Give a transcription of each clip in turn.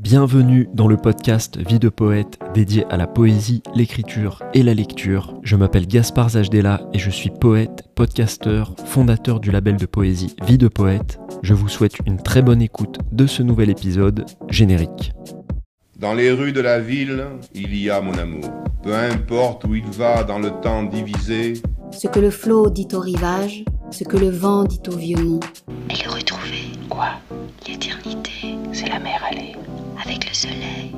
Bienvenue dans le podcast Vie de poète dédié à la poésie, l'écriture et la lecture. Je m'appelle Gaspard Zajdela et je suis poète, podcasteur, fondateur du label de poésie Vie de poète. Je vous souhaite une très bonne écoute de ce nouvel épisode générique. Dans les rues de la ville, il y a mon amour. Peu importe où il va dans le temps divisé. Ce que le flot dit au rivage, ce que le vent dit au vieux mont. Et le retrouver. Quoi? L'éternité, c'est la mer allée. Avec le soleil.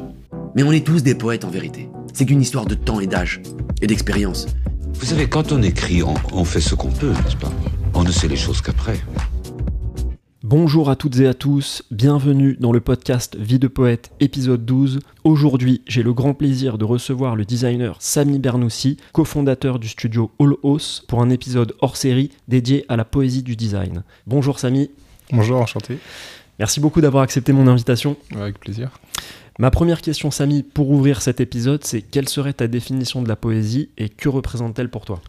Mais on est tous des poètes en vérité. C'est qu'une histoire de temps et d'âge, et d'expérience. Vous savez, quand on écrit, on, on fait ce qu'on peut, n'est-ce pas? On ne sait les choses qu'après. Bonjour à toutes et à tous, bienvenue dans le podcast Vie de poète épisode 12. Aujourd'hui, j'ai le grand plaisir de recevoir le designer Sami Bernoussi, cofondateur du studio All House, pour un épisode hors série dédié à la poésie du design. Bonjour Sami. Bonjour, enchanté. Merci beaucoup d'avoir accepté mon invitation. Avec plaisir. Ma première question, Sami, pour ouvrir cet épisode, c'est quelle serait ta définition de la poésie et que représente-t-elle pour toi?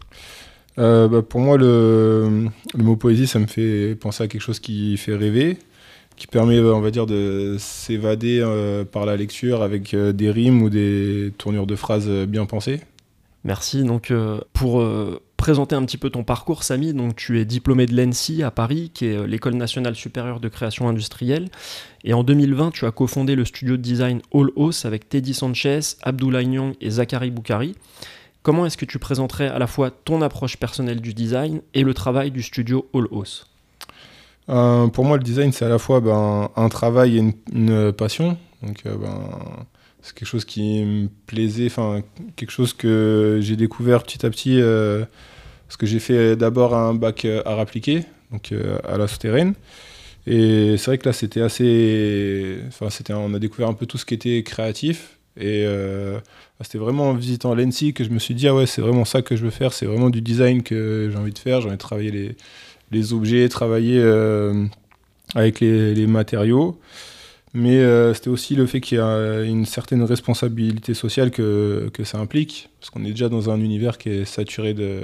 Euh, bah, pour moi, le, mot poésie, ça me fait penser à quelque chose qui fait rêver, qui permet, on va dire, de s'évader euh, par la lecture avec euh, des rimes ou des tournures de phrases bien pensées. Merci. Donc, pour présenter un petit peu ton parcours, Sami, donc tu es diplômé de l'ENSI à Paris, qui est l'École nationale supérieure de création industrielle. Et en 2020, tu as cofondé le studio de design All House avec Teddy Sanchez, Abdoulaye Nyang et Zachary Boukari. Comment est-ce que tu présenterais à la fois ton approche personnelle du design et le travail du studio All House? Euh, pour moi, le design, c'est à la fois ben, un travail et une, passion. Donc, euh, ben, c'est quelque chose qui me plaisait, enfin, quelque chose que j'ai découvert petit à petit, euh, parce que j'ai fait d'abord un bac art appliqué, donc à la souterraine. Et c'est vrai que là, c'était assez. Enfin, c'était, on a découvert un peu tout ce qui était créatif. Et euh, c'était vraiment en visitant l'ENSI que je me suis dit, ah ouais, c'est vraiment ça que je veux faire, c'est vraiment du design que j'ai envie de faire. J'ai envie de travailler les, les objets, travailler euh, avec les, les matériaux. Mais euh, c'était aussi le fait qu'il y a une certaine responsabilité sociale que, que ça implique, parce qu'on est déjà dans un univers qui est saturé de,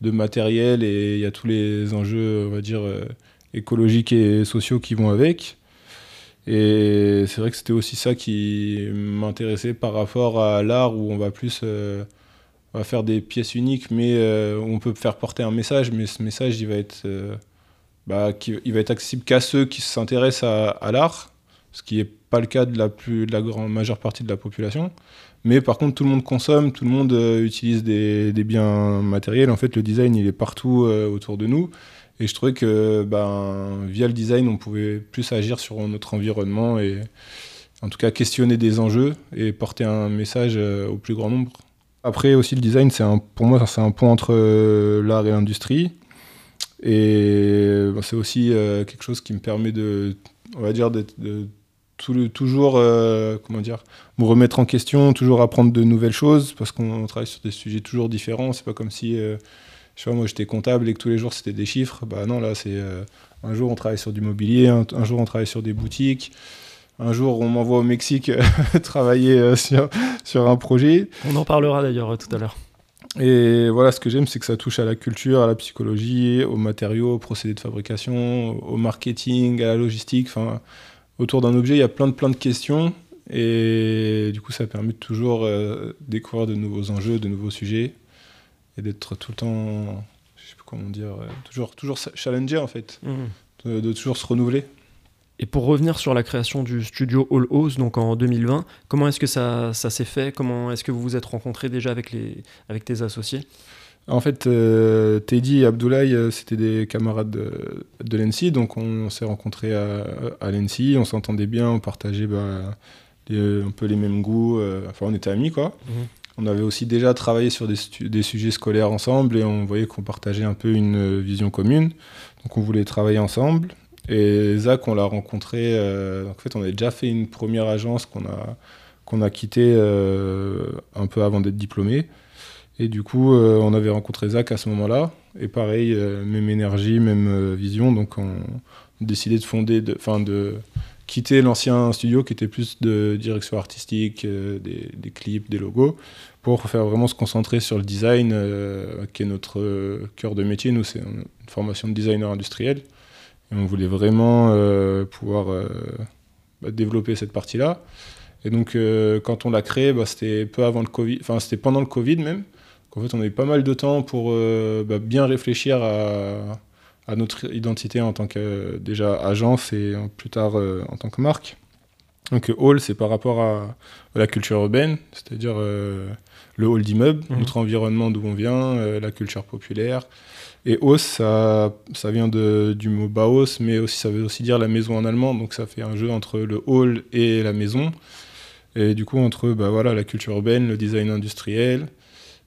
de matériel et il y a tous les enjeux, on va dire, écologiques et sociaux qui vont avec. Et c'est vrai que c'était aussi ça qui m'intéressait par rapport à l'art où on va plus euh, faire des pièces uniques, mais euh, on peut faire porter un message, mais ce message il va être, euh, bah, il va être accessible qu'à ceux qui s'intéressent à, l'art, ce qui n'est pas le cas de la, plus, de la grande majeure partie de la population. Mais par contre, tout le monde consomme, tout le monde utilise des, biens matériels. En fait, le design, il est partout autour de nous. Et je trouvais que ben, via le design, on pouvait plus agir sur notre environnement et en tout cas questionner des enjeux et porter un message euh, au plus grand nombre. Après aussi, le design, c'est pour moi, c'est un pont entre euh, l'art et l'industrie. Et c'est aussi euh, quelque chose qui me permet de, on va dire, de, toujours, comment dire, me remettre en question, toujours apprendre de nouvelles choses, parce qu'on travaille sur des sujets toujours différents. C'est pas comme si, je sais pas, moi j'étais comptable et que tous les jours c'était des chiffres. Bah non, là c'est euh, un jour on travaille sur du mobilier, un, un jour on travaille sur des boutiques, un jour on m'envoie au Mexique travailler euh, sur, sur un projet. On en parlera d'ailleurs euh, tout à l'heure. Et voilà, ce que j'aime, c'est que ça touche à la culture, à la psychologie, aux matériaux, aux procédés de fabrication, au marketing, à la logistique. Enfin, autour d'un objet, il y a plein de, plein de questions. Et du coup, ça permet de toujours euh, découvrir de nouveaux enjeux, de nouveaux sujets. Et d'être tout le temps, je sais plus comment dire, euh, toujours, toujours challenger en fait. De, de toujours se renouveler. Et pour revenir sur la création du studio All House, donc en 2020, comment est-ce que ça, ça s'est fait? Comment est-ce que vous vous êtes rencontrés déjà avec, les, avec tes associés? En fait, euh, Teddy et Abdoulaye, euh, c'était des camarades de, de l'ENSI, donc on, s'est rencontrés à, à l'ENSI, on s'entendait bien, on partageait bah, les- un peu les mêmes goûts, euh, enfin on était amis quoi. Mhm. On avait aussi déjà travaillé sur des, sujets scolaires ensemble et on voyait qu'on partageait un peu une euh, vision commune, donc on voulait travailler ensemble. Et Zach, on l'a rencontré, euh, en fait on avait déjà fait une première agence qu'on a, qu'on a quittée euh, un peu avant d'être diplômé. Et du coup, on avait rencontré Zach à ce moment-là. Et pareil, même énergie, même vision. Donc, on a décidé de fonder, de, enfin, de quitter l'ancien studio qui était plus de direction artistique, des clips, des logos, pour faire vraiment se concentrer sur le design, euh, qui est notre euh, cœur de métier. Nous, c'est une formation de designer industriel. Et on voulait vraiment euh, pouvoir bah, développer cette partie-là. Et donc, quand on l'a créé, bah, c'était peu avant le Covid, enfin, c'était pendant le Covid même. En fait, on a eu pas mal de temps pour bah, bien réfléchir à, à, notre identité en tant que déjà agence et plus tard en tant que marque. Donc, hall, c'est par rapport à, la culture urbaine, c'est-à-dire le hall d'immeuble, mmh. notre environnement d'où on vient, la culture populaire. Et Haus, ça, ça vient de, du mot Baos, mais aussi, ça veut aussi dire la maison en allemand, donc ça fait un jeu entre le hall et la maison. Et du coup, entre bah, voilà, la culture urbaine, le design industriel.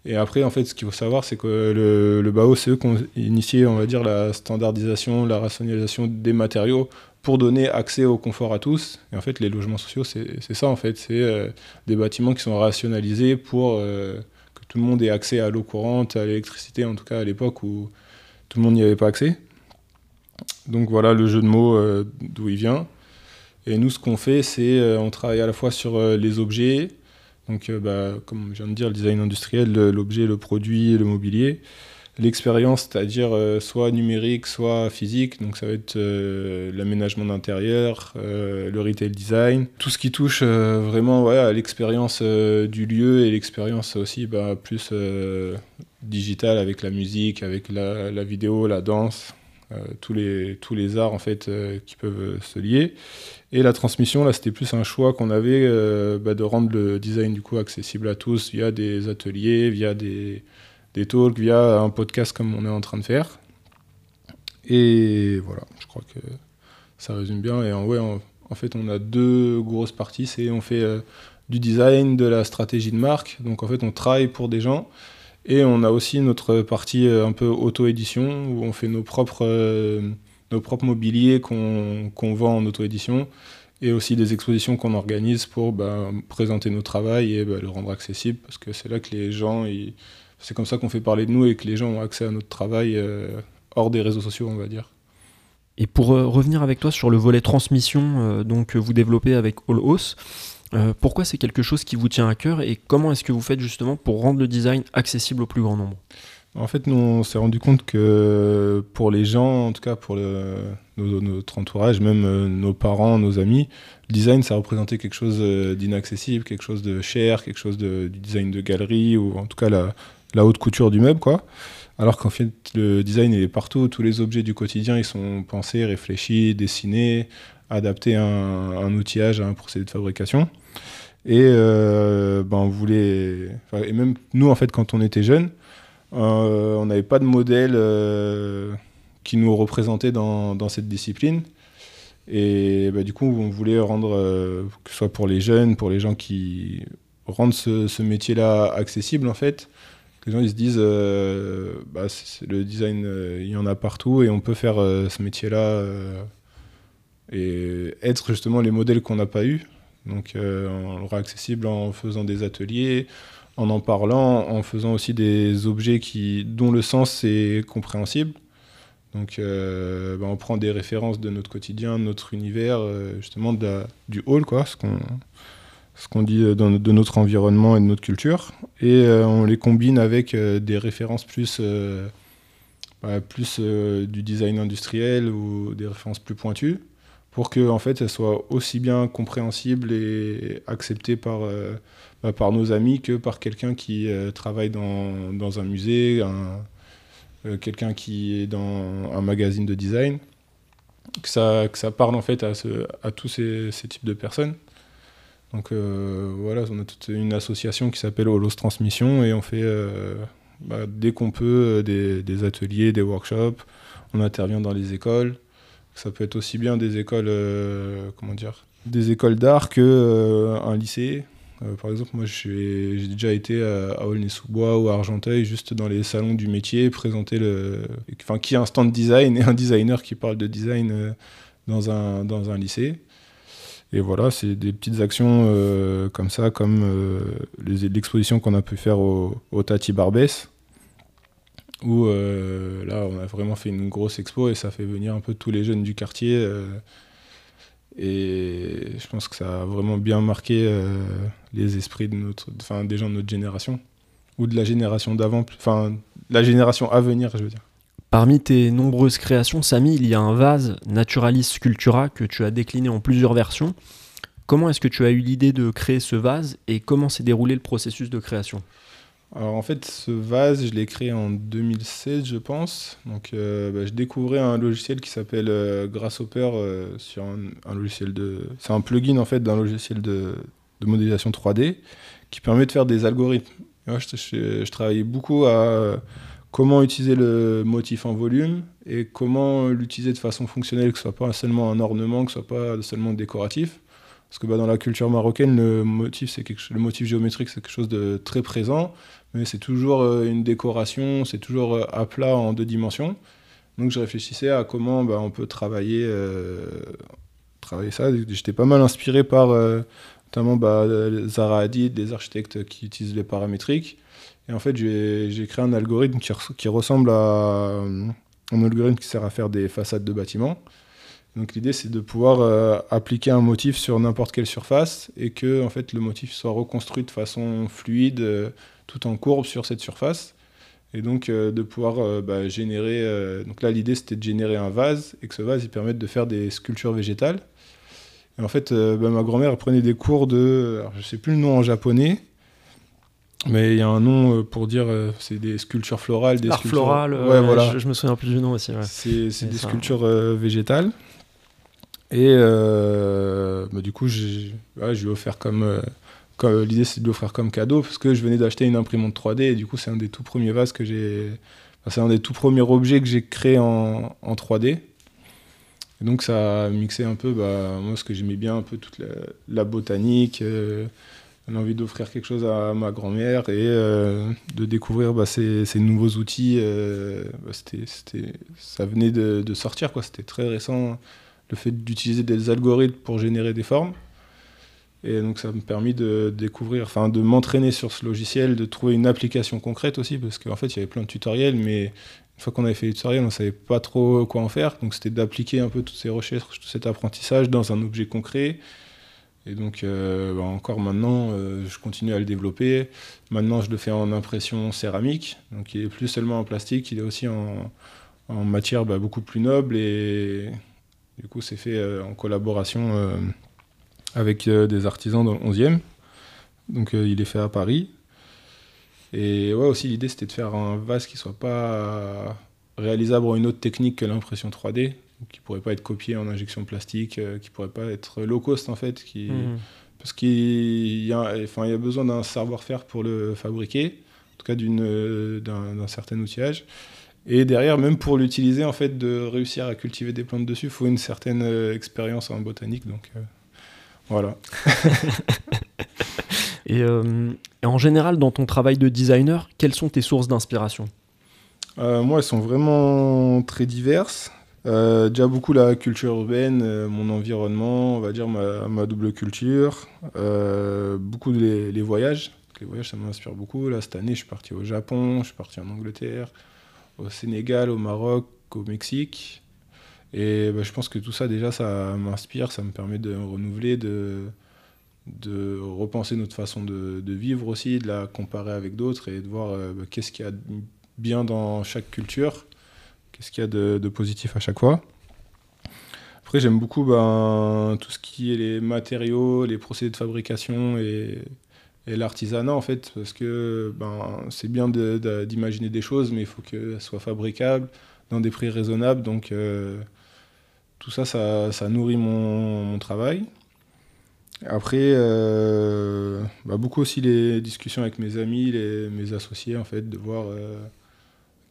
Et après, en fait, ce qu'il faut savoir, c'est que le, le BAO, c'est eux qui ont initié, on va dire, la standardisation, la rationalisation des matériaux pour donner accès au confort à tous. Et en fait, les logements sociaux, c'est ça, en fait. C'est euh, des bâtiments qui sont rationalisés pour euh, que tout le monde ait accès à l'eau courante, à l'électricité, en tout cas à l'époque où tout le monde n'y avait pas accès. Donc voilà le jeu de mots euh, d'où il vient. Et nous, ce qu'on fait, c'est on travaille à la fois sur les objets, donc bah, comme je viens de dire, le design industriel, l'objet, le produit, le mobilier. L'expérience, c'est-à-dire soit numérique, soit physique, donc ça va être l'aménagement d'intérieur, le retail design, tout ce qui touche vraiment à l'expérience du lieu et l'expérience aussi bah, plus digitale avec la musique, avec la, vidéo, la danse, tous, les, tous les arts en fait qui peuvent se lier. Et la transmission, là, c'était plus un choix qu'on avait euh, bah, de rendre le design du coup accessible à tous via des ateliers, via des, des talks, via un podcast comme on est en train de faire. Et voilà, je crois que ça résume bien. Et en, ouais, en, fait, on a deux grosses parties. C'est on fait euh, du design, de la stratégie de marque. Donc en fait, on travaille pour des gens. Et on a aussi notre partie euh, un peu auto-édition où on fait nos propres nos propres mobiliers qu'on vend en auto-édition et aussi des expositions qu'on organise pour bah, présenter nos travail et bah, le rendre accessible parce que c'est là que les gens, c'est comme ça qu'on fait parler de nous et que les gens ont accès à notre travail euh, hors des réseaux sociaux, on va dire. Et pour euh, revenir avec toi sur le volet transmission, euh, donc vous développez avec All House, pourquoi c'est quelque chose qui vous tient à cœur et comment est-ce que vous faites justement pour rendre le design accessible au plus grand nombre? En fait, nous, on s'est rendu compte que pour les gens, en tout cas pour notre entourage, même nos parents, nos amis, le design, ça représentait quelque chose d'inaccessible, quelque chose de cher, quelque chose de, du design de galerie, ou en tout cas la, haute couture du meuble, quoi. Alors qu'en fait, le design, est partout. Tous les objets du quotidien, ils sont pensés, réfléchis, dessinés, adaptés à un, outillage, à un procédé de fabrication. Et euh, ben, on voulait... Et même nous, en fait, quand on était jeunes, euh, on n'avait pas de modèle euh, qui nous représentait dans, cette discipline. Et bah, du coup, on voulait rendre, que ce soit pour les jeunes, pour les gens qui rendent ce, métier-là accessible, en fait, les gens ils se disent, bah, le design, il y en a partout et on peut faire ce métier-là et être justement les modèles qu'on n'a pas eu. Donc, on rend accessible en faisant des ateliers, en en parlant, en faisant aussi des objets qui, dont le sens est compréhensible. Donc euh, bah, on prend des références de notre quotidien, de notre univers, euh, justement du hall, quoi, ce qu'on ce qu'on dit de notre environnement et de notre culture, et euh, on les combine avec des références plus, bah, du design industriel ou des références plus pointues, pour que en fait, elles soient aussi bien compréhensibles et acceptées par euh, par nos amis que par quelqu'un qui euh, travaille dans, un musée, euh, quelqu'un qui est dans un magazine de design. Que ça, parle en fait à, tous ces, types de personnes. Donc voilà, on a toute une association qui s'appelle Holos Transmission et on fait bah, dès qu'on peut des, des, ateliers, des workshops, on intervient dans les écoles. Ça peut être aussi bien des écoles, comment dire, des écoles d'art que un lycée. Euh, par exemple, moi, j'ai déjà été à, Aulnay-sous-Bois ou à Argenteuil, juste dans les salons du métier, présenter le. Enfin, qui a un stand design et un designer qui parle de design euh, dans, un, dans un lycée. Et voilà, c'est des petites actions euh, comme ça, comme l'exposition qu'on a pu faire au, Tati Barbès, où là, on a vraiment fait une grosse expo et ça fait venir un peu tous les jeunes du quartier. Et je pense que ça a vraiment bien marqué euh, les esprits de notre, enfin, des gens de notre génération, ou de la génération d'avant, enfin, la génération à venir, je veux dire. Parmi tes nombreuses créations, Samy, il y a un vase Naturalis Sculptura que tu as décliné en plusieurs versions. Comment est-ce que tu as eu l'idée de créer ce vase et comment s'est déroulé le processus de création? Alors en fait, ce vase, je l'ai créé en 2016, je pense. Donc euh, bah, je découvrais un logiciel qui s'appelle euh, Grasshopper euh, sur un, logiciel de. C'est un plugin en fait d'un logiciel de, modélisation 3D qui permet de faire des algorithmes. Je, travaillais beaucoup à comment utiliser le motif en volume et comment l'utiliser de façon fonctionnelle, que ce soit pas seulement un ornement, que ce soit pas seulement décoratif. Parce que bah, dans la culture marocaine, le motif, c'est quelque, le motif géométrique, c'est quelque chose de très présent, mais c'est toujours euh, une décoration, c'est toujours euh, à plat en deux dimensions. Donc je réfléchissais à comment bah, on peut travailler, euh, travailler ça. J'étais pas mal inspiré par notamment bah, Zara Hadid, des architectes qui utilisent les paramétriques. Et en fait, j'ai créé un algorithme qui, res- qui ressemble à euh, un algorithme qui sert à faire des façades de bâtiments. Donc l'idée, c'est de pouvoir euh, appliquer un motif sur n'importe quelle surface et que en fait, le motif soit reconstruit de façon fluide, euh, tout en courbe sur cette surface. Et donc de pouvoir bah, générer... donc là, l'idée, c'était de générer un vase et que ce vase, il permette de faire des sculptures végétales. Et en fait, bah, ma grand-mère prenait des cours de... Je sais plus le nom en japonais, mais il y a un nom euh, pour dire... euh, c'est des sculptures florales, des sculptures... floral, euh, ouais, voilà. je, je me souviens plus du nom aussi. ouais. C'est des ça- sculptures végétales. Et euh, bah, du coup, j'ai ouais, je lui ai offert comme. euh, comme- L'idée, c'est de lui offrir comme cadeau parce que je venais d'acheter une imprimante 3D et du coup, c'est un des tout premiers vases que j'ai. enfin, c'est un des tout premiers objets que j'ai créé en, en 3D. Et donc, ça a mixé un peu, bah, moi, ce que j'aimais bien, un peu toute la, la botanique, euh, l'envie d'offrir quelque chose à ma grand-mère et euh, de découvrir bah, ces, ces nouveaux outils. euh, bah, c'était, c'était, ça venait de, de sortir. C'était très récent, le fait d'utiliser des algorithmes pour générer des formes. Et donc ça m'a permis de découvrir, enfin de m'entraîner sur ce logiciel, de trouver une application concrète aussi, parce qu'en fait il y avait plein de tutoriels, mais une fois qu'on avait fait les tutoriels, on ne savait pas trop quoi en faire. Donc c'était d'appliquer un peu toutes ces recherches, tout cet apprentissage dans un objet concret. Et donc euh, bah, encore maintenant, euh, je continue à le développer. Maintenant je le fais en impression céramique, donc il est plus seulement en plastique, il est aussi en, matière bah, beaucoup plus noble et du coup c'est fait euh, en collaboration avec des artisans dans le 11e. Donc il est fait à Paris. Et ouais, aussi l'idée c'était de faire un vase qui soit pas réalisable en une autre technique que l'impression 3D, donc qui pourrait pas être copié en injection plastique, euh, qui pourrait pas être low cost en fait, qui, Mhm. parce qu'il y a, enfin, il y a besoin d'un savoir-faire pour le fabriquer, en tout cas d'une, euh, d'un, d'un certain outillage. Et derrière, même pour l'utiliser, en fait, de réussir à cultiver des plantes dessus, il faut une certaine euh, expérience en botanique. Donc euh, voilà. Et, euh, et en général, dans ton travail de designer, quelles sont tes sources d'inspiration? Moi, elles sont vraiment très diverses. Euh, déjà beaucoup la culture urbaine, euh, mon environnement, on va dire ma, double culture, euh, beaucoup les, voyages. Les voyages, ça m'inspire beaucoup. Là, cette année, je suis parti au Japon, je suis parti en Angleterre, au Sénégal, au Maroc, au Mexique. Et bah, je pense que tout ça, déjà, ça m'inspire, ça me permet de renouveler, de, repenser notre façon de, vivre aussi, de la comparer avec d'autres et de voir bah, qu'est-ce qu'il y a bien dans chaque culture, qu'est-ce qu'il y a de, positif à chaque fois. Après, j'aime beaucoup ben, tout ce qui est les matériaux, les procédés de fabrication et, l'artisanat, en fait, parce que ben, c'est bien d'imaginer des choses, mais il faut qu'elles soient fabricables dans des prix raisonnables. Donc, euh, tout ça, ça, nourrit mon, travail. Après, euh, bah, beaucoup aussi les discussions avec mes amis, les, mes associés, en fait, de voir euh,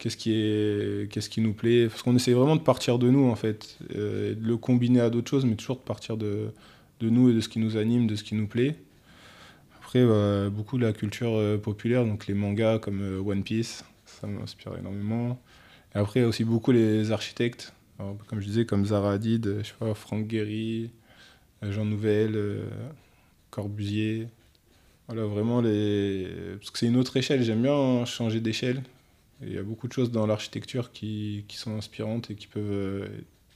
qu'est-ce qui, est, qu'est-ce qui nous plaît. Parce qu'on essaie vraiment de partir de nous, en fait, euh, de le combiner à d'autres choses, mais toujours de partir de, de nous et de ce qui nous anime, de ce qui nous plaît. Après, bah, beaucoup de la culture euh, populaire, donc les mangas comme euh, One Piece, ça m'inspire énormément. Et après, il y a aussi beaucoup les architectes, comme je disais, comme Zara Hadid, euh, je sais pas, Franck euh, Jean Nouvel, Corbusier. Voilà, vraiment les. Parce que c'est une autre échelle, j'aime bien changer d'échelle. Il y a beaucoup de choses dans l'architecture qui, qui sont inspirantes et qui peuvent euh,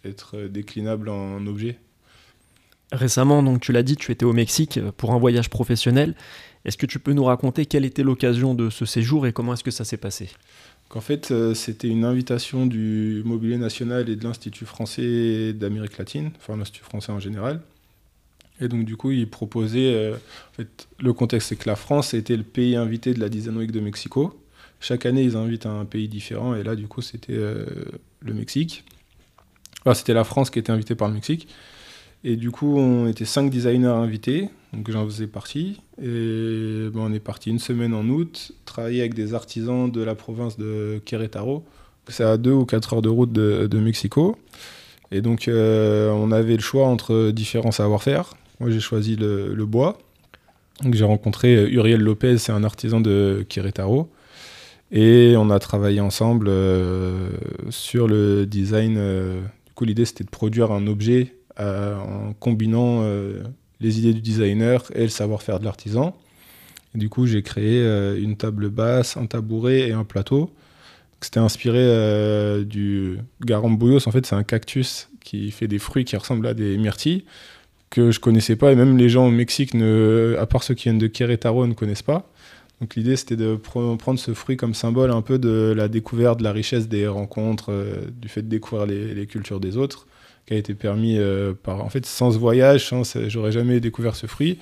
être déclinables en objets. Récemment, donc tu l'as dit, tu étais au Mexique euh, pour un voyage professionnel. Est-ce que tu peux nous raconter quelle était l'occasion de ce séjour et comment est-ce que ça s'est passé? En fait, euh, c'était une invitation du Mobilier National et de l'Institut français d'Amérique latine, enfin l'Institut français en général. Et donc, du coup, il proposait. euh, en fait, le contexte, c'est que la France était le pays invité de la Design Week de Mexico. Chaque année, ils invitent un pays différent. Et là, du coup, c'était euh, le Mexique. C'était la France qui était invitée par le Mexique. Et du coup, on était cinq designers invités. Donc, j'en faisais partie. Et on est parti une semaine en août, travailler avec des artisans de la province de Querétaro. C'est à deux ou quatre heures de route de, de Mexico. Et donc, euh, on avait le choix entre différents savoir-faire. Moi, j'ai choisi le, le bois. Donc, j'ai rencontré euh, Uriel Lopez, c'est un artisan de Querétaro. Et on a travaillé ensemble euh, sur le design. euh, du coup, l'idée, c'était de produire un objet euh, en combinant les idées du designer et le savoir-faire de l'artisan. Du coup, j'ai créé une table basse, un tabouret et un plateau. C'était inspiré du garambouillos. En fait, c'est un cactus qui fait des fruits qui ressemblent à des myrtilles que je connaissais pas et même les gens au Mexique, à part ceux qui viennent de Querétaro, ne connaissent pas. Donc l'idée, c'était de pre- prendre ce fruit comme symbole un peu de la découverte, de la richesse des rencontres, euh, du fait de découvrir les, cultures des autres, qui a été permis euh, par... En fait, sans ce voyage, ce- j'aurais jamais découvert ce fruit.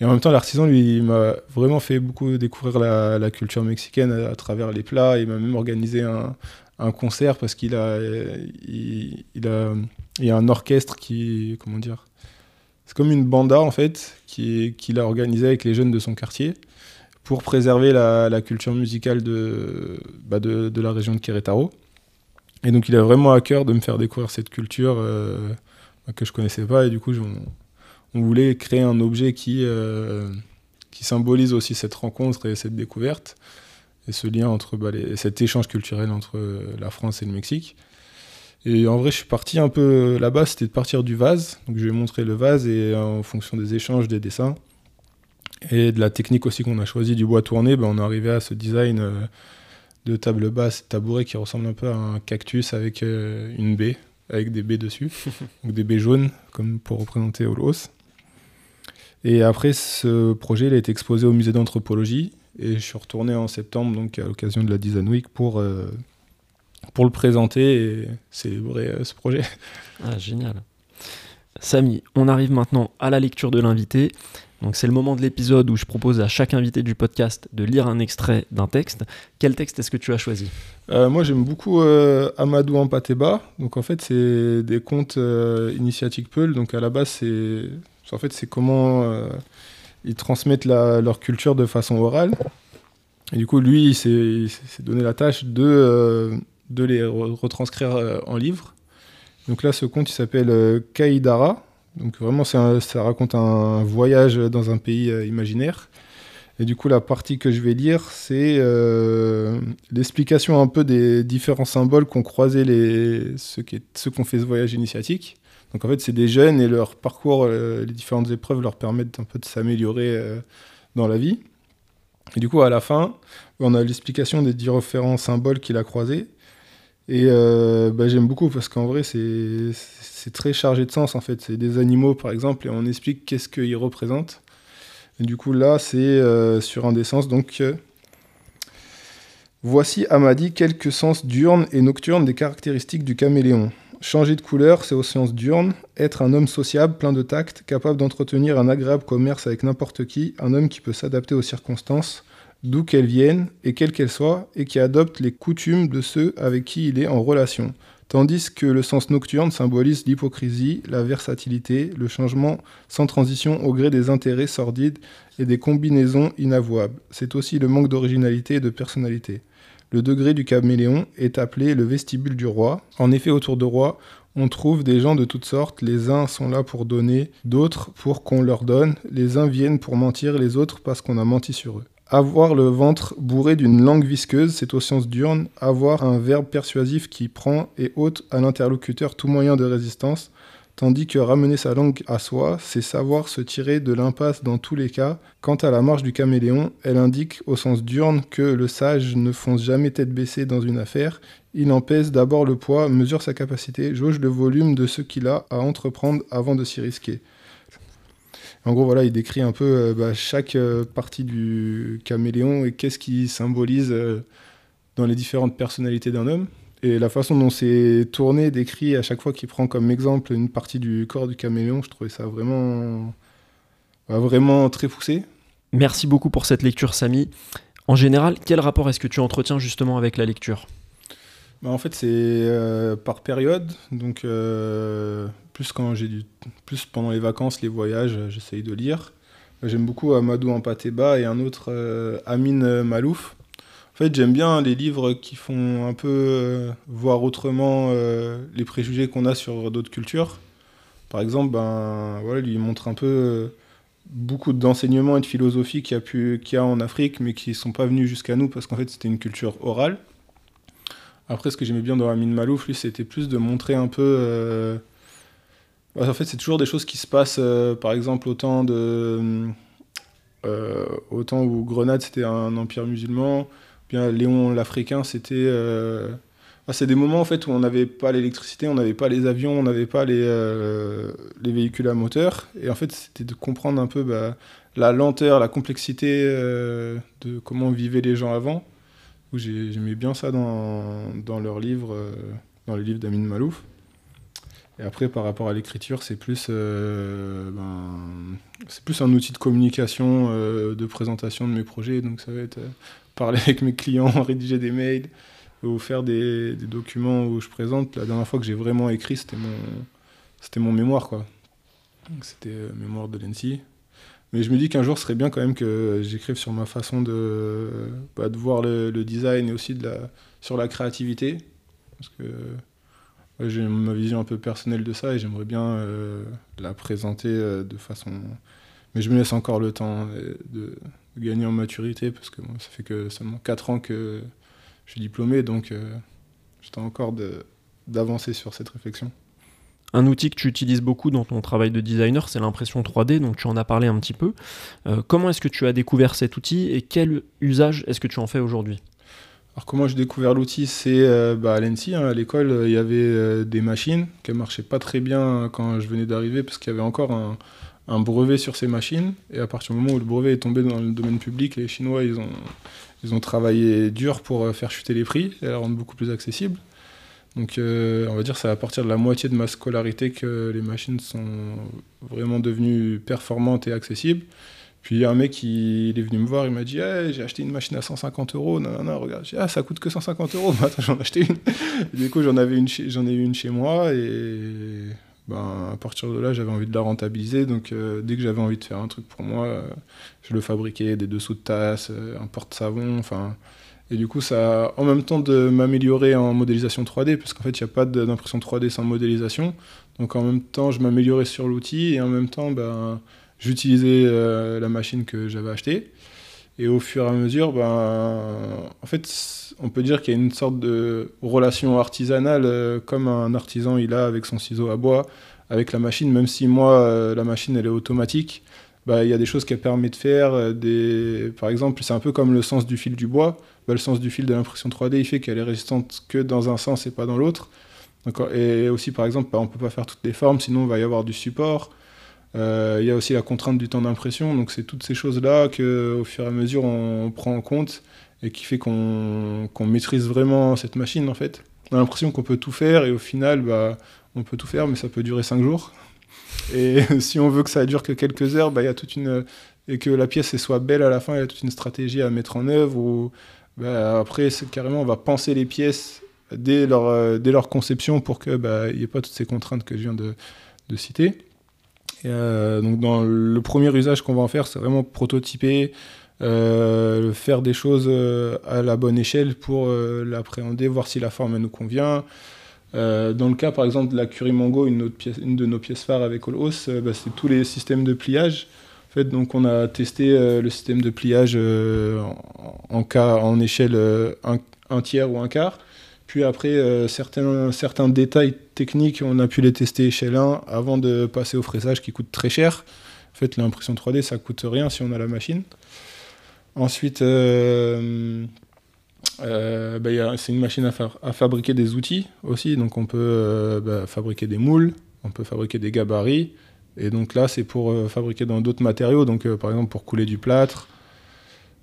Et en même temps, l'artisan, lui, m'a vraiment fait beaucoup découvrir la, culture mexicaine à, travers les plats. Il m'a même organisé un, concert parce qu'il a, il, a, il a un orchestre qui, comment dire, c'est comme une banda en fait, qui- qu'il a organisé avec les jeunes de son quartier pour préserver la, culture musicale de, bah, de, la région de Querétaro. Et donc il a vraiment à cœur de me faire découvrir cette culture euh, que je connaissais pas. Et du coup, on, voulait créer un objet qui, euh, qui symbolise aussi cette rencontre et cette découverte, et ce lien entre bah, cet échange culturel entre euh, la France et le Mexique. Et en vrai, je suis parti un peu là-bas, c'était de partir du vase. Donc je lui ai montré le vase et en fonction des échanges, des dessins et de la technique aussi qu'on a choisi du bois tourné, ben, on est arrivé à ce design euh, de table basse, tabouret qui ressemble un peu à un cactus avec euh, une baie, avec des baies dessus, donc des baies jaunes comme pour représenter Olos. Et après, ce projet il a été exposé au musée d'anthropologie et je suis retourné en septembre, donc à l'occasion de la Design Week, pour, euh, pour le présenter et célébrer ce projet. Ah, génial. Samy, on arrive maintenant à la lecture de l'invité. Donc c'est le moment de l'épisode où je propose à chaque invité du podcast de lire un extrait d'un texte. Quel texte est-ce que tu as choisi? Euh, moi, j'aime beaucoup euh, Amadou Ampateba. Donc, en fait, c'est des contes euh, initiatiques Peul. Donc, à la base, c'est en fait c'est comment euh, ils transmettent leur culture de façon orale. Et du coup, lui, il s'est donné la tâche de, de les re- retranscrire en livre. Donc là, ce conte, il s'appelle euh, Kaidara. Donc vraiment, ça raconte un voyage dans un pays euh, imaginaire. Et du coup, la partie que je vais lire, c'est euh, l'explication un peu des différents symboles qu'ont croisés les, ceux qui qui ont fait ce voyage initiatique. Donc en fait, c'est des jeunes et leur parcours, les différentes épreuves leur permettent un peu de s'améliorer dans la vie. Et du coup, à la fin, on a l'explication des différents symboles qu'il a croisés. Et euh, bah, j'aime beaucoup parce qu'en vrai, c'est très chargé de sens en fait. C'est des animaux par exemple et on explique qu'est-ce qu'ils représentent. Du coup, là, c'est euh, sur un des sens. Donc, euh, voici Amadi quelques sens diurnes et nocturnes des caractéristiques du caméléon. Changer de couleur, c'est au sens diurne. Être un homme sociable, plein de tact, capable d'entretenir un agréable commerce avec n'importe qui, un homme qui peut s'adapter aux circonstances, d'où qu'elles viennent et quelles qu'elles soient, et qui adopte les coutumes de ceux avec qui il est en relation. Tandis que le sens nocturne symbolise l'hypocrisie, la versatilité, le changement sans transition au gré des intérêts sordides et des combinaisons inavouables. C'est aussi le manque d'originalité et de personnalité. Le degré du caméléon est appelé le vestibule du roi. En effet, autour de roi, on trouve des gens de toutes sortes. Les uns sont là pour donner, d'autres pour qu'on leur donne. Les uns viennent pour mentir, les autres parce qu'on a menti sur eux. Avoir le ventre bourré d'une langue visqueuse, c'est au sens diurne. Avoir un verbe persuasif qui prend et ôte à l'interlocuteur tout moyen de résistance. Tandis que ramener sa langue à soi, c'est savoir se tirer de l'impasse dans tous les cas. Quant à la marche du caméléon, elle indique au sens diurne que le sage ne fonce jamais tête baissée dans une affaire. Il en pèse d'abord le poids, mesure sa capacité, jauge le volume de ce qu'il a à entreprendre avant de s'y risquer. En gros, voilà, il décrit un peu euh, bah, chaque euh, partie du caméléon et qu'est-ce qui symbolise euh, dans les différentes personnalités d'un homme. Et la façon dont c'est tourné, décrit à chaque fois qu'il prend comme exemple une partie du corps du caméléon, je trouvais ça vraiment vraiment très poussé. Merci beaucoup pour cette lecture, Samy. En général, quel rapport est-ce que tu entretiens justement avec la lecture? Bah, En fait, c'est euh, par période. Donc, euh, plus pendant les vacances, les voyages, j'essaye de lire. J'aime beaucoup Amadou Ampateba et un autre euh, Amin Malouf. En fait, j'aime bien les livres qui font un peu voir autrement les préjugés qu'on a sur d'autres cultures. Par exemple, ben, voilà, lui montre un peu beaucoup d'enseignements et de philosophie qu'il y, a y a en Afrique, mais qui ne sont pas venus jusqu'à nous parce qu'en fait c'était une culture orale. Après, ce que j'aimais bien dans Amin Malouf, lui, c'était plus de montrer un peu. Euh, en fait, c'est toujours des choses qui se passent, euh, par exemple, au temps, de, euh, où Grenade c'était un empire musulman, bien Léon l'Africain c'était ah, c'est des moments en fait où on n'avait pas l'électricité, on n'avait pas les avions, on n'avait pas les, euh, les véhicules à moteur. Et en fait, c'était de comprendre un peu bah, la lenteur, la complexité euh, de comment vivaient les gens avant. J'aimais bien ça dans, dans leurs livres, euh, dans les livres d'Amin Malouf. Et après, par rapport à l'écriture, c'est plus, ben, c'est plus un outil de communication, de présentation de mes projets. Donc ça va être parler avec mes clients, rédiger des mails ou faire des, documents où je présente. La dernière fois que j'ai vraiment écrit, c'était mon, c'était mon mémoire, quoi. C'était euh, mémoire de l'ENSI. Mais je me dis qu'un jour, ce serait bien quand même que j'écrive sur ma façon de, bah, voir le, design et aussi sur la créativité. Parce que j'ai ma vision un peu personnelle de ça et j'aimerais bien euh, la présenter euh, de façon. Mais je me laisse encore le temps de, de gagner en maturité parce que ça fait que seulement 4 ans que je suis diplômé, donc euh, j'étais encore d'avancer sur cette réflexion. Un outil que tu utilises beaucoup dans ton travail de designer, c'est l'impression 3D, donc tu en as parlé un petit peu. Euh, comment est-ce que tu as découvert cet outil et quel usage est-ce que tu en fais aujourd'hui? Alors comment j'ai découvert l'outil C'est euh, bah, à l'ENSI, hein, à l'école, il y avait des machines qui ne marchaient pas très bien quand je venais d'arriver parce qu'il y avait encore un, un, brevet sur ces machines. Et à partir du moment où le brevet est tombé dans le domaine public, les Chinois, ils ont, ils ont travaillé dur pour euh, faire chuter les prix et les rendre beaucoup plus accessibles. Donc euh, on va dire c'est à partir de la moitié de ma scolarité que les machines sont vraiment devenues performantes et accessibles. Puis il y a un mec qui est venu me voir, il m'a dit j'ai acheté une machine à 150 euros, non, non, regarde, ah, ça coûte que 150 euros, bah, j'en ai acheté une. du coup j'en avais une, j'en ai eu une chez moi et ben, à partir de là, j'avais envie de la rentabiliser. Donc, euh, dès que j'avais envie de faire un truc pour moi, euh, je le fabriquais, des dessous de tasse, un porte-savon, enfin. Et du coup, ça en même temps de m'améliorer en modélisation 3D, parce qu'en fait, il n'y a pas d'impression 3D sans modélisation. Donc, en même temps, je m'améliorais sur l'outil et en même temps, ben, j'utilisais la machine que j'avais achetée. Et au fur et à mesure, ben, en fait, on peut dire qu'il y a une sorte de relation artisanale, euh, comme un artisan il a avec son ciseau à bois, avec la machine, même si moi, euh, la machine, elle est automatique. Il y a des choses qu'elle permet de faire. Euh, des... Par exemple, c'est un peu comme le sens du fil du bois. Ben, le sens du fil de l'impression 3D, il fait qu'elle est résistante que dans un sens et pas dans l'autre. Et aussi, par exemple, on ne peut pas faire toutes les formes, sinon il va y avoir du support. Euh, il y a aussi la contrainte du temps d'impression, donc c'est toutes ces choses-là qu'au fur et à mesure on prend en compte et qui fait qu'on maîtrise vraiment cette machine en fait. On a l'impression qu'on peut tout faire et au final, bah, on peut tout faire, mais ça peut durer 5 jours. Et si on veut que ça dure que quelques heures, bah, y a toute une et que la pièce soit belle à la fin, il y a toute une stratégie à mettre en œuvre. Ou bah, après, carrément, on va penser les pièces dès leur, euh, dès leur conception pour qu'il bah, n'y ait pas toutes ces contraintes que je viens de, citer. Euh, donc dans le premier usage qu'on va en faire, c'est vraiment prototyper, euh, faire des choses à la bonne échelle pour l'appréhender, voir si la forme nous convient. Dans le cas par exemple de la Curie Mango, une, de nos pièces phares avec Olhos, bah, c'est tous les systèmes de pliage. En fait, donc on a testé le système de pliage en, échelle un, tiers ou un quart. Puis après, euh, certains, certains détails techniques, on a pu les tester chez l'un avant de passer au fraisage qui coûte très cher. En fait, l'impression 3D, ça coûte rien si on a la machine. Ensuite, euh, euh, bah, c'est une machine à, fabriquer des outils aussi. Donc on peut bah, fabriquer des moules, on peut fabriquer des gabarits. Et donc là, c'est pour fabriquer dans d'autres matériaux. Donc par exemple, pour couler du plâtre,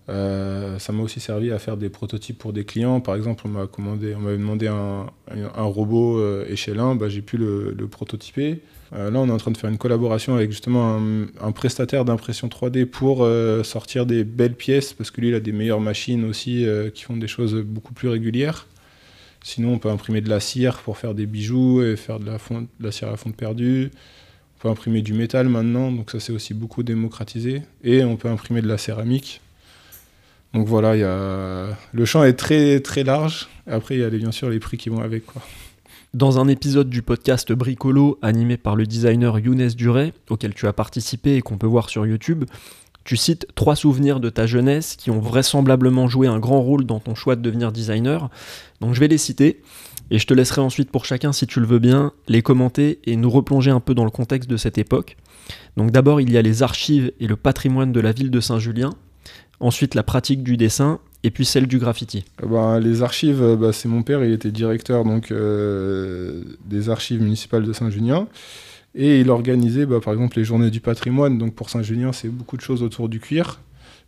Euh, ça m'a aussi servi à faire des prototypes pour des clients. Par exemple, on m'a m'avait demandé un, robot euh, échelle 1, bah, j'ai pu le, prototyper. Euh, là, on est en train de faire une collaboration avec justement un, prestataire d'impression 3D pour euh, sortir des belles pièces, parce que lui, il a des meilleures machines aussi qui font des choses beaucoup plus régulières. Sinon, on peut imprimer de la cire pour faire des bijoux et faire de la, cire à fonte perdue. On peut imprimer du métal maintenant, donc ça c'est aussi beaucoup démocratisé. Et on peut imprimer de la céramique. Donc voilà, le champ est très très large. Après, il y a bien sûr les prix qui vont avec. Dans un épisode du podcast Bricolo, animé par le designer Younes Duret, auquel tu as participé et qu'on peut voir sur YouTube, tu cites trois souvenirs de ta jeunesse qui ont vraisemblablement joué un grand rôle dans ton choix de devenir designer. Donc je vais les citer, et je te laisserai ensuite pour chacun, si tu le veux bien, les commenter et nous replonger un peu dans le contexte de cette époque. Donc d'abord, il y a les archives et le patrimoine de la ville de Saint-Julien, ensuite la pratique du dessin, et puis celle du graffiti. Ben, les archives, euh, bah, c'est mon père, il était directeur donc, euh, des archives municipales de Saint-Junien. Et il organisait bah, par exemple les journées du patrimoine. Donc pour Saint-Junien, c'est beaucoup de choses autour du cuir.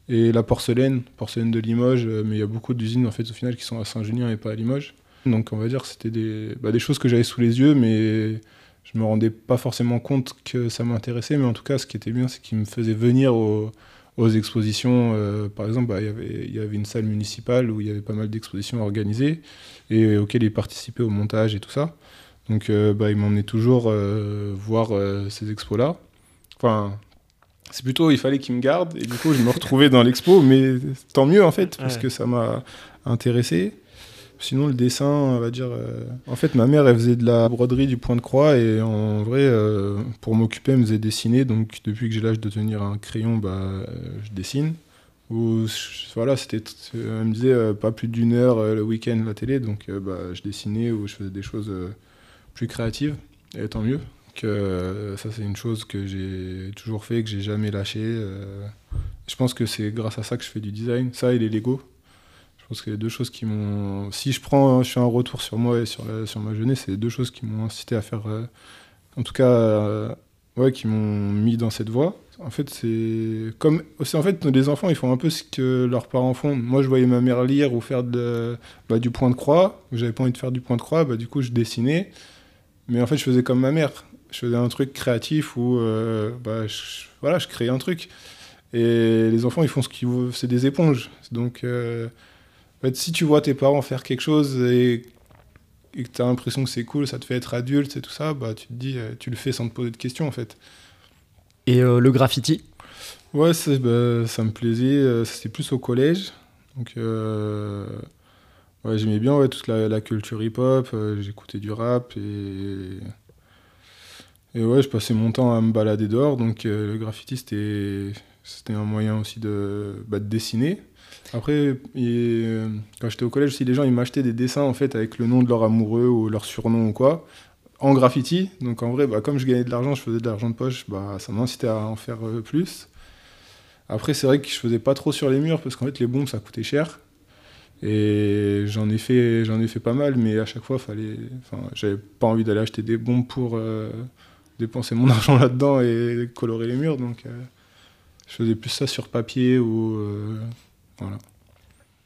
Et la porcelaine, porcelaine de Limoges, euh, mais il y a beaucoup d'usines en fait au final qui sont à Saint-Junien et pas à Limoges. Donc on va dire que c'était des, bah, des choses que j'avais sous les yeux, mais je me rendais pas forcément compte que ça m'intéressait. Mais en tout cas, ce qui était bien, c'est qu'il me faisait venir au, aux expositions. euh, par exemple, bah, il y avait- il y avait une salle municipale où il y avait pas mal d'expositions organisées et auxquelles il participait au montage et tout ça. Donc euh, bah, il m'emmenait toujours euh, voir ces expos-là. Enfin, c'est plutôt, il fallait qu'il me garde et du coup, je me retrouvais dans l'expo, mais tant mieux en fait, parce Ouais. que ça m'a intéressé. Sinon, le dessin, on va dire. euh, En fait, ma mère, elle faisait de la broderie du point de croix et en vrai, euh, pour m'occuper, elle me faisait dessiner. Donc, depuis que j'ai l'âge de tenir un crayon, bah, euh, je dessine. Ou voilà, c'était. Elle me disait pas plus d'une heure le week-end la télé, donc bah, je dessinais ou je faisais des choses plus créatives. Et tant mieux. Que ça, c'est une chose que j'ai toujours fait, que j'ai jamais lâché. Je pense que c'est grâce à ça que je fais du design. Ça et les Lego. Pense que les deux choses qui m'ont. Si je prends, je fais un retour sur moi et sur, sur ma jeunesse, c'est les deux choses qui m'ont incité à faire. euh, en tout cas, euh, ouais, qui m'ont mis dans cette voie. En fait, c'est comme. En fait les enfants, ils font un peu ce que leurs parents font. Moi, je voyais ma mère lire ou faire bah, du point de croix. J'avais pas envie de faire du point de croix, bah, du coup, je dessinais. Mais en fait, je faisais comme ma mère. Je faisais un truc créatif où, euh, bah, je, voilà, je créais un truc. Et les enfants, ils font ce qu'ils veulent. C'est des éponges. Donc. En fait, si tu vois tes parents faire quelque chose et, et que tu as l'impression que c'est cool, ça te fait être adulte et tout ça, bah tu te dis, euh, tu le fais sans te poser de questions en fait. Et euh, le graffiti? Ouais, bah, ça me plaisait, euh, c'était plus au collège. Donc, euh, ouais, j'aimais bien ouais, toute la, la culture hip-hop, euh, j'écoutais du rap et. Et ouais, je passais mon temps à me balader dehors, donc le graffiti c'était c'était un moyen aussi de, bah, de dessiner. Après, quand j'étais au collège aussi, les gens ils m'achetaient des dessins en fait avec le nom de leur amoureux ou leur surnom ou quoi, en graffiti. Donc en vrai, bah, comme je gagnais de l'argent, je faisais de l'argent de poche, bah, ça m'incitait à en faire euh, plus. Après, c'est vrai que je faisais pas trop sur les murs parce qu'en fait, les bombes ça coûtait cher. Et j'en ai fait, ai fait pas mal, mais à chaque fois, fallait, enfin, j'avais pas envie d'aller acheter des bombes pour euh, dépenser mon argent là-dedans et colorer les murs, donc euh, je faisais plus ça sur papier ou voilà.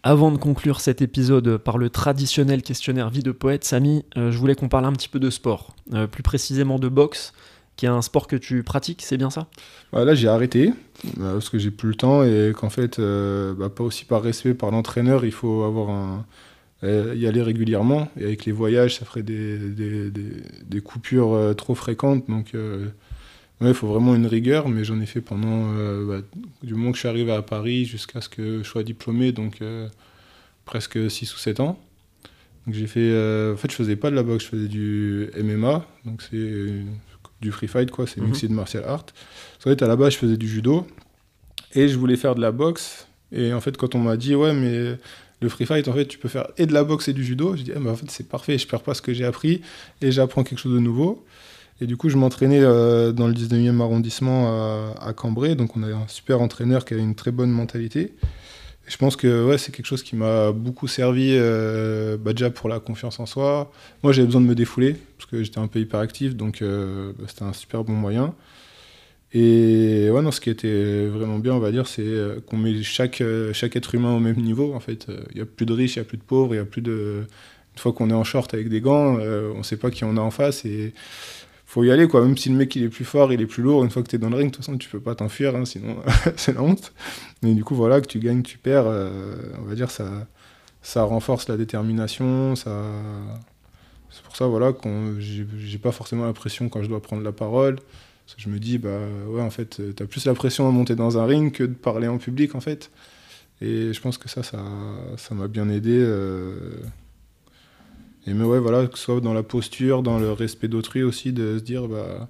Avant de conclure cet épisode par le traditionnel questionnaire vie de poète, Samy, euh, je voulais qu'on parle un petit peu de sport, euh, plus précisément de boxe, qui est un sport que tu pratiques, c'est bien ça? Bah, là, j'ai arrêté euh, parce que j'ai plus le temps et qu'en fait, euh, bah, pas aussi par respect par l'entraîneur, il faut avoir un, euh, y aller régulièrement. Et avec les voyages, ça ferait des, des, des- des coupures euh, trop fréquentes. Donc, ouais, il faut vraiment une rigueur. Mais j'en ai fait pendant euh, bah, du moment que je suis arrivé à Paris jusqu'à ce que je sois diplômé, donc euh, presque 6 ou 7 ans. Donc j'ai fait, euh, en fait, je faisais pas de la boxe, je faisais du MMA, donc c'est du free fight quoi, c'est Mhm. mixé de martial art. En fait, à la base, je faisais du judo et je voulais faire de la boxe. Et en fait, quand on m'a dit ouais, mais le free fight, en fait, tu peux faire et de la boxe et du judo, j'ai dit ah, bah, en fait, c'est parfait, je perds pas ce que j'ai appris et j'apprends quelque chose de nouveau. Et du coup, je m'entraînais euh, dans le 19e arrondissement à, à Cambrai, donc on avait un super entraîneur qui avait une très bonne mentalité. Et je pense que ouais, c'est quelque chose qui m'a beaucoup servi euh, bah, déjà pour la confiance en soi. Moi, j'avais besoin de me défouler parce que j'étais un peu hyperactif, donc euh, bah, c'était un super bon moyen. Et ouais, non, ce qui était vraiment bien, on va dire, c'est euh, qu'on met chaque, euh, chaque être humain au même niveau. En fait, il n'y a plus de riches, il n'y a plus de pauvres, il n'y a plus de. Une fois qu'on est en short avec des gants, on ne sait pas qui on a en face et faut y aller quoi. Même si le mec il est plus fort, il est plus lourd, une fois que tu es dans le ring, de toute façon tu peux pas t'enfuir, hein, sinon c'est la honte. Mais du coup voilà, que tu gagnes, tu perds, on va dire ça, ça renforce la détermination, ça. C'est pour ça voilà qu'on j'ai pas forcément la pression quand je dois prendre la parole. je me dis bah ouais en fait t'as plus la pression à monter dans un ring que de parler en public en fait. Et je pense que ça ça ça m'a bien aidé. Euh. Et mais ouais voilà que ce soit dans la posture, dans le respect d'autrui aussi de se dire bah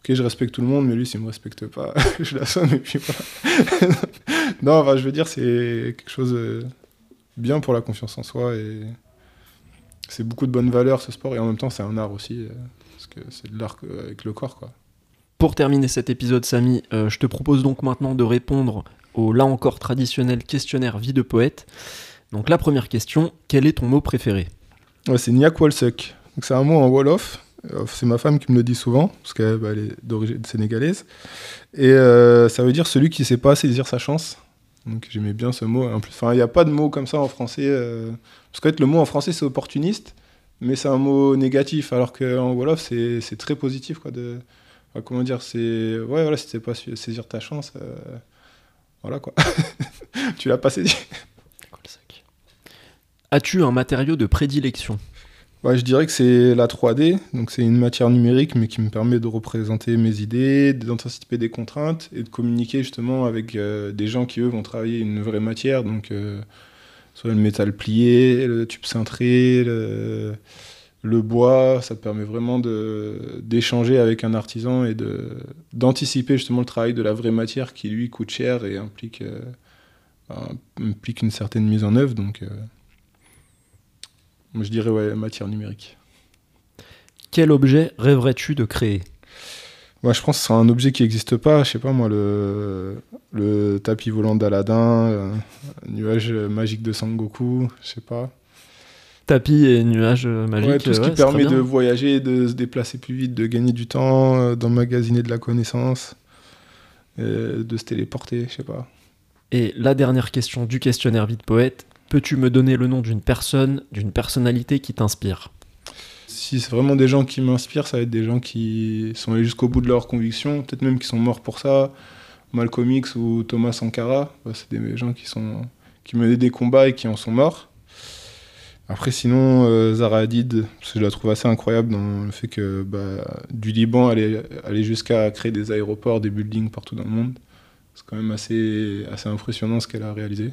ok je respecte tout le monde mais lui s'il me respecte pas je l'assomme et puis voilà. non enfin je veux dire c'est quelque chose euh, bien pour la confiance en soi et c'est beaucoup de bonnes valeurs ce sport et en même temps c'est un art aussi euh, parce que c'est de l'art avec le corps quoi. Pour terminer cet épisode Samy, euh, je te propose donc maintenant de répondre au là encore traditionnel questionnaire vie de poète. Donc la première question, quel est ton mot préféré? C'est Nyak Walsuk. C'est un mot en Wolof. Euh, c'est ma femme qui me le dit souvent, parce qu'elle bah, est d'origine sénégalaise. Et ça veut dire celui qui sait pas saisir sa chance. Donc j'aimais bien ce mot. En plus, il n'y a pas de mot comme ça en français. Euh, parce qu'en fait, le mot en français, c'est opportuniste, mais c'est un mot négatif, alors qu'en Wolof, c'est très positif. Comment dire c'est Ouais, voilà, si tu pas saisir ta chance, euh, voilà quoi. tu l'as pas saisi. As-tu un matériau de prédilection? Je dirais que c'est la 3D, donc c'est une matière numérique, mais qui me permet de représenter mes idées, d'anticiper des contraintes et de communiquer justement avec euh, des gens qui eux vont travailler une vraie matière, donc euh, soit le métal plié, le tube cintré, le, bois, ça permet vraiment d'échanger avec un artisan et d'anticiper justement le travail de la vraie matière qui lui coûte cher et implique, euh, implique une certaine mise en œuvre. Je dirais ouais, matière numérique. Quel objet rêverais-tu de créer? Moi, je pense que c'est un objet qui n'existe pas. Je sais pas, moi, le, le tapis volant d'Aladin, un nuage magique de Sangoku, je sais pas. Tapis et nuage magique. Ouais, tout ce qui permet de voyager, de se déplacer plus vite, de gagner du temps, euh, d'emmagasiner de la connaissance, de se téléporter, je sais pas. Et la dernière question du questionnaire vide poète Peux-tu me donner le nom d'une personne, d'une personnalité qui t'inspire? Si c'est vraiment des gens qui m'inspirent, ça va être des gens qui sont allés jusqu'au bout de leurs convictions, peut-être même qui sont morts pour ça. Malcolm X ou Thomas Sankara, bah, c'est des gens qui, sont, qui menaient des combats et qui en sont morts. Après, sinon, euh, Zara Hadid, parce que je la trouve assez incroyable dans le fait que bah, du Liban, aller, aller jusqu'à créer des aéroports, des buildings partout dans le monde, c'est quand même assez, assez impressionnant ce qu'elle a réalisé.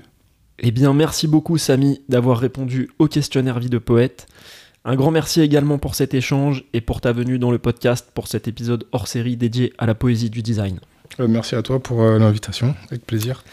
Eh bien, merci beaucoup, Samy, d'avoir répondu au questionnaire vie de poète. Un grand merci également pour cet échange et pour ta venue dans le podcast pour cet épisode hors série dédié à la poésie du design. Euh, merci à toi pour euh, l'invitation, avec plaisir.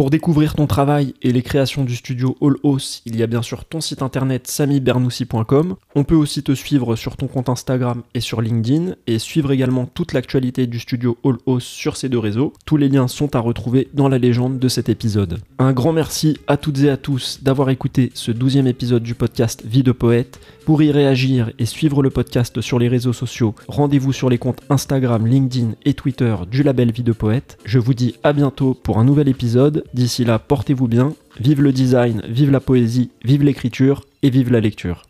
Pour découvrir ton travail et les créations du studio All House, il y a bien sûr ton site internet samibernoussi.com. On peut aussi te suivre sur ton compte Instagram et sur LinkedIn et suivre également toute l'actualité du studio All House sur ces deux réseaux. Tous les liens sont à retrouver dans la légende de cet épisode. Un grand merci à toutes et à tous d'avoir écouté ce douzième épisode du podcast Vie de poète. Pour y réagir et suivre le podcast sur les réseaux sociaux, rendez-vous sur les comptes Instagram, LinkedIn et Twitter du label Vie de Poète. Je vous dis à bientôt pour un nouvel épisode. D'ici là, portez-vous bien. Vive le design, vive la poésie, vive l'écriture et vive la lecture.